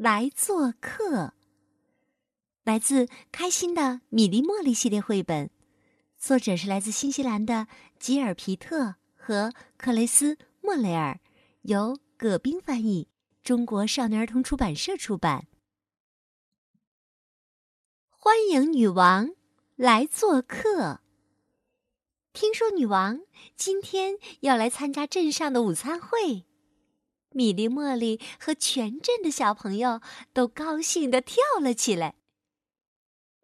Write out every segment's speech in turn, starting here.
来做客》，来自《开心的米粒茉莉》系列绘本，作者是来自新西兰的吉尔皮特和克雷斯莫雷尔，由葛冰翻译，中国少年儿童出版社出版。欢迎女王来做客。听说女王今天要来参加镇上的午餐会，米莉、茉莉和全镇的小朋友都高兴地跳了起来。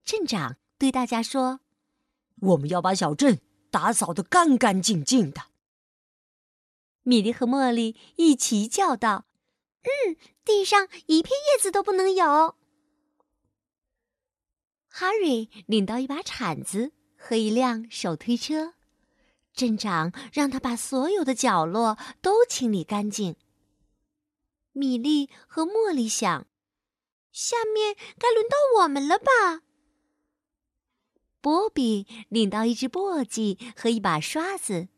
镇长对大家说：“我们要把小镇打扫得干干净净的。”米莉和茉莉一齐叫道：“嗯，地上一片叶子都不能有。”哈瑞领到一把铲子和一辆手推车。镇长让他把所有的角落都清理干净。米莉和茉莉想，下面该轮到我们了吧？波比领到一只簸箕和一把刷子，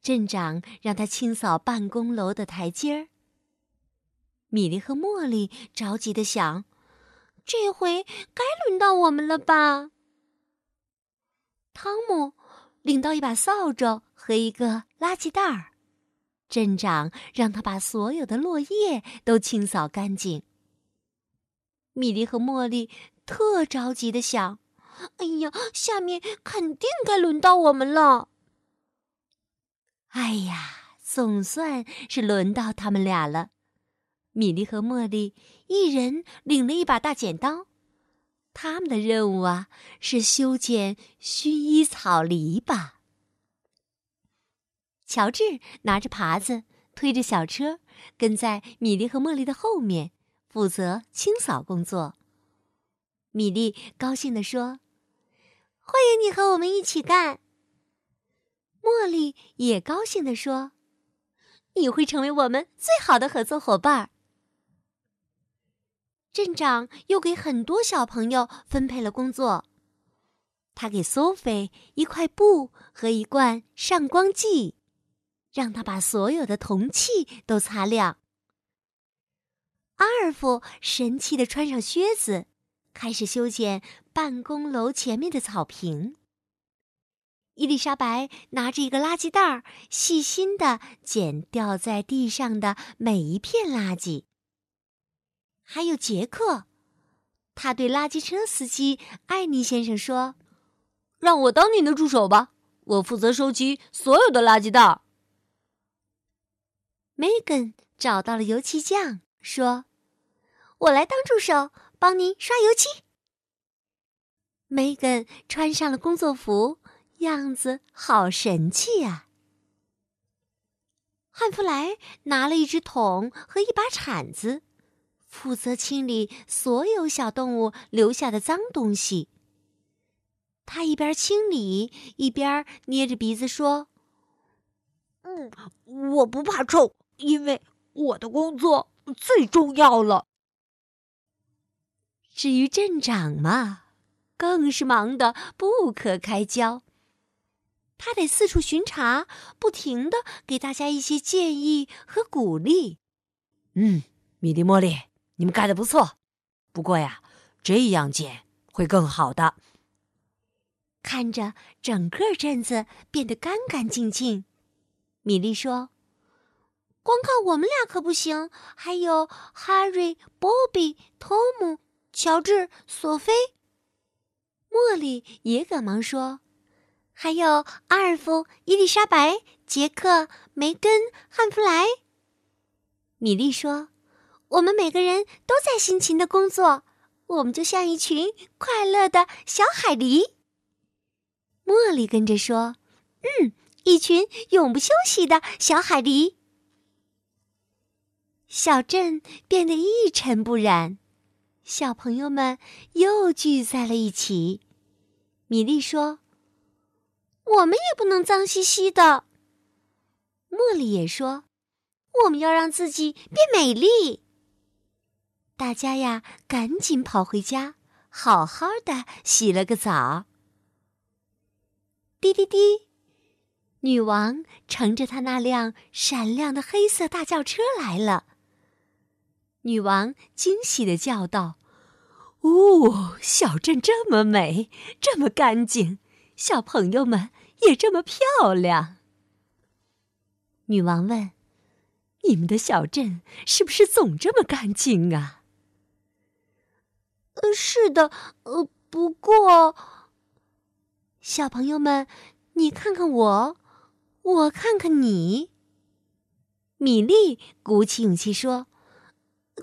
镇长让他清扫办公楼的台阶儿。米莉和茉莉着急的想，这回该轮到我们了吧？汤姆。领到一把扫帚和一个垃圾袋儿，镇长让他把所有的落叶都清扫干净。米莉和茉莉特着急的想：“哎呀，下面肯定该轮到我们了。”哎呀，总算是轮到他们俩了。米莉和茉莉一人领了一把大剪刀。他们的任务啊，是修剪薰衣草篱笆。乔治拿着耙子，推着小车，跟在米莉和茉莉的后面，负责清扫工作。米莉高兴地说：“欢迎你和我们一起干。”茉莉也高兴地说：“你会成为我们最好的合作伙伴。”镇长又给很多小朋友分配了工作。他给苏菲一块布和一罐上光剂，让他把所有的铜器都擦亮。阿尔夫神气的穿上靴子，开始修剪办公楼前面的草坪。伊丽莎白拿着一个垃圾袋，细心的捡掉在地上的每一片垃圾。还有杰克，他对垃圾车司机艾尼先生说：“让我当你的助手吧，我负责收集所有的垃圾袋。” Megan 找到了油漆匠，说：“我来当助手，帮您刷油漆。” Megan 穿上了工作服，样子好神气呀。汉弗莱拿了一只桶和一把铲子。负责清理所有小动物留下的脏东西。他一边清理，一边捏着鼻子说：“嗯，我不怕臭，因为我的工作最重要了。”至于镇长嘛，更是忙得不可开交。他得四处巡查，不停的给大家一些建议和鼓励。嗯，米莉、茉莉。你们干的不错，不过呀，这样剪会更好的。看着整个镇子变得干干净净，米莉说：“光靠我们俩可不行，还有哈瑞、波比、汤姆、乔治、索菲。”茉莉也赶忙说：“还有阿尔夫、伊丽莎白、杰克、梅根、汉弗莱。”米莉说。我们每个人都在辛勤的工作，我们就像一群快乐的小海狸。茉莉跟着说：“嗯，一群永不休息的小海狸。”小镇变得一尘不染，小朋友们又聚在了一起。米莉说：“我们也不能脏兮兮的。”茉莉也说：“我们要让自己变美丽。”大家呀，赶紧跑回家，好好的洗了个澡。滴滴滴，女王乘着她那辆闪亮的黑色大轿车来了。女王惊喜的叫道：“哦，小镇这么美，这么干净，小朋友们也这么漂亮。”女王问：“你们的小镇是不是总这么干净啊？”呃，是的，呃，不过，小朋友们，你看看我，我看看你。米莉鼓起勇气说：“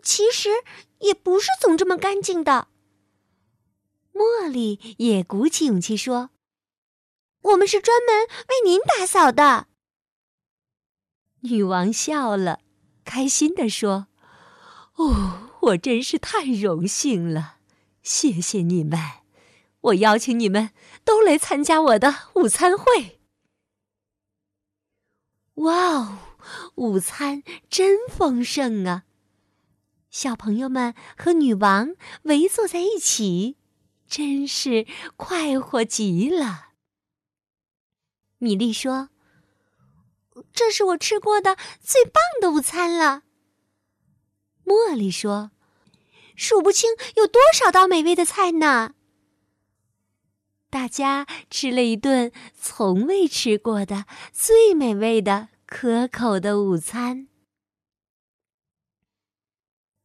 其实也不是总这么干净的。”茉莉也鼓起勇气说：“我们是专门为您打扫的。”女王笑了，开心地说：“哦，我真是太荣幸了。”谢谢你们，我邀请你们都来参加我的午餐会。哇哦，午餐真丰盛啊！小朋友们和女王围坐在一起，真是快活极了。米莉说：“这是我吃过的最棒的午餐了。”茉莉说。数不清有多少道美味的菜呢！大家吃了一顿从未吃过的最美味的可口的午餐。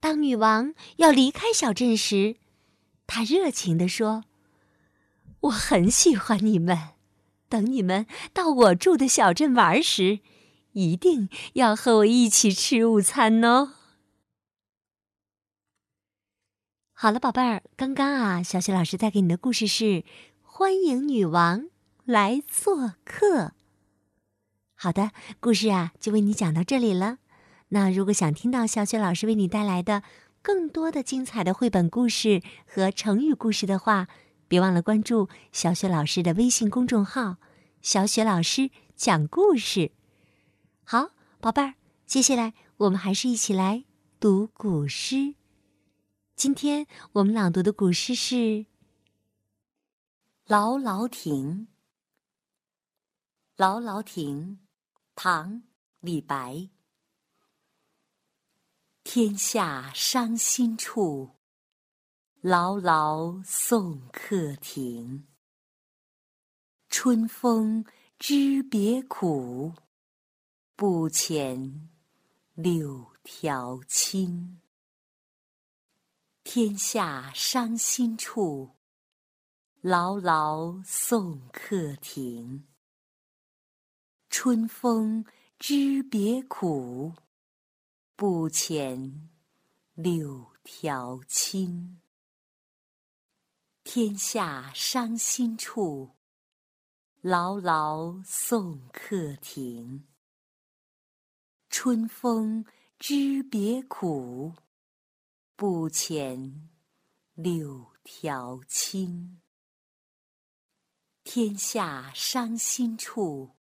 当女王要离开小镇时，她热情地说：“我很喜欢你们，等你们到我住的小镇玩时，一定要和我一起吃午餐哦。”好了，宝贝儿，刚刚啊，小雪老师带给你的故事是《欢迎女王来做客》。好的，故事啊就为你讲到这里了。那如果想听到小雪老师为你带来的更多的精彩的绘本故事和成语故事的话，别忘了关注小雪老师的微信公众号“小雪老师讲故事”。好，宝贝儿，接下来我们还是一起来读古诗。今天我们朗读的古诗是《劳劳亭》。劳劳亭，唐·李白。天下伤心处，劳劳送客亭。春风知别苦，不遣柳条青。天下伤心处，劳劳送客亭。春风知别苦，不遣柳条青。天下伤心处，劳劳送客亭。春风知别苦。不遣柳条青。天下伤心处，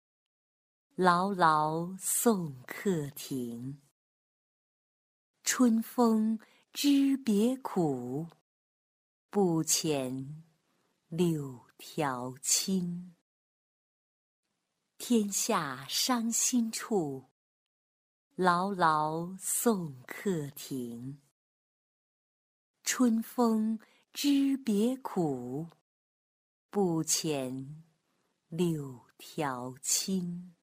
劳劳送客亭。春风知别苦，不遣柳条青。天下伤心处，劳劳送客亭。春风知别苦，不遣柳条青。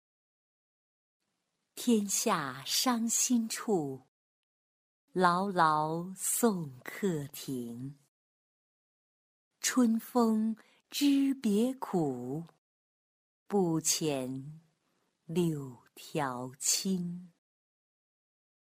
天下伤心处，劳劳送客亭。春风知别苦，不遣柳条青。